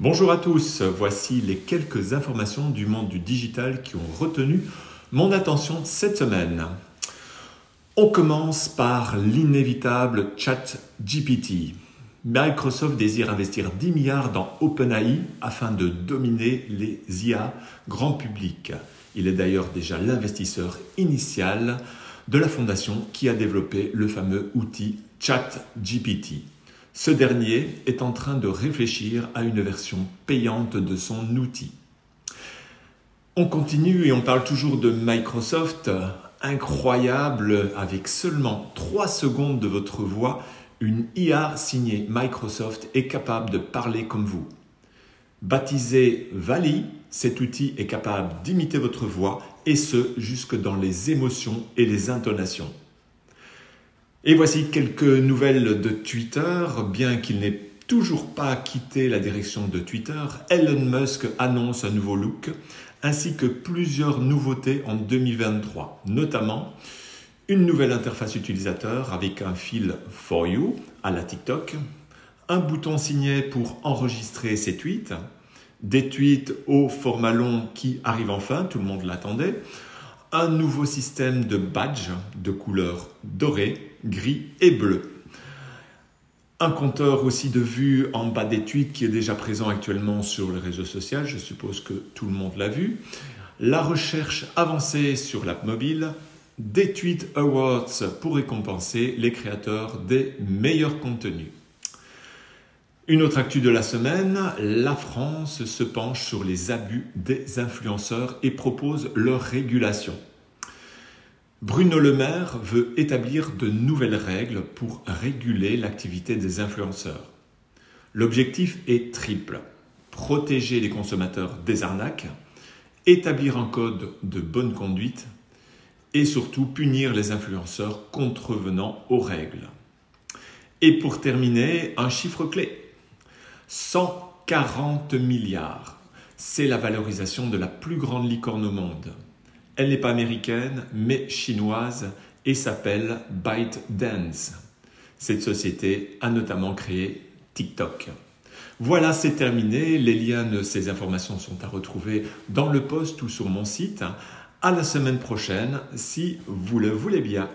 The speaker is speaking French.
Bonjour à tous, voici les quelques informations du monde du digital qui ont retenu mon attention cette semaine. On commence par l'inévitable chat GPT. Microsoft désire investir 10 milliards dans OpenAI afin de dominer les IA grand public. Il est d'ailleurs déjà l'investisseur initial de la fondation qui a développé le fameux outil ChatGPT. Ce dernier est en train de réfléchir à une version payante de son outil. On continue et on parle toujours de Microsoft. Incroyable, avec seulement 3 secondes de votre voix, une IA signée Microsoft est capable de parler comme vous. Baptisé Vali, cet outil est capable d'imiter votre voix et ce jusque dans les émotions et les intonations. Et voici quelques nouvelles de Twitter. Bien qu'il n'ait toujours pas quitté la direction de Twitter, Elon Musk annonce un nouveau look ainsi que plusieurs nouveautés en 2023, notamment une nouvelle interface utilisateur avec un fil For You à la TikTok, un bouton signé pour enregistrer ses tweets, des tweets au format long qui arrivent enfin, tout le monde l'attendait, un nouveau système de badge de couleur dorée, gris et bleu. Un compteur aussi de vues en bas des tweets qui est déjà présent actuellement sur le réseau social, je suppose que tout le monde l'a vu. La recherche avancée sur l'app mobile, des Tweet Awards pour récompenser les créateurs des meilleurs contenus. Une autre actu de la semaine, la France se penche sur les abus des influenceurs et propose leur régulation. Bruno Le Maire veut établir de nouvelles règles pour réguler l'activité des influenceurs. L'objectif est triple. Protéger les consommateurs des arnaques, établir un code de bonne conduite et surtout punir les influenceurs contrevenant aux règles. Et pour terminer, un chiffre clé. 140 milliards. C'est la valorisation de la plus grande licorne au monde. Elle n'est pas américaine, mais chinoise et s'appelle ByteDance. Cette société a notamment créé TikTok. Voilà, c'est terminé. Les liens de ces informations sont à retrouver dans le post ou sur mon site. À la semaine prochaine, si vous le voulez bien.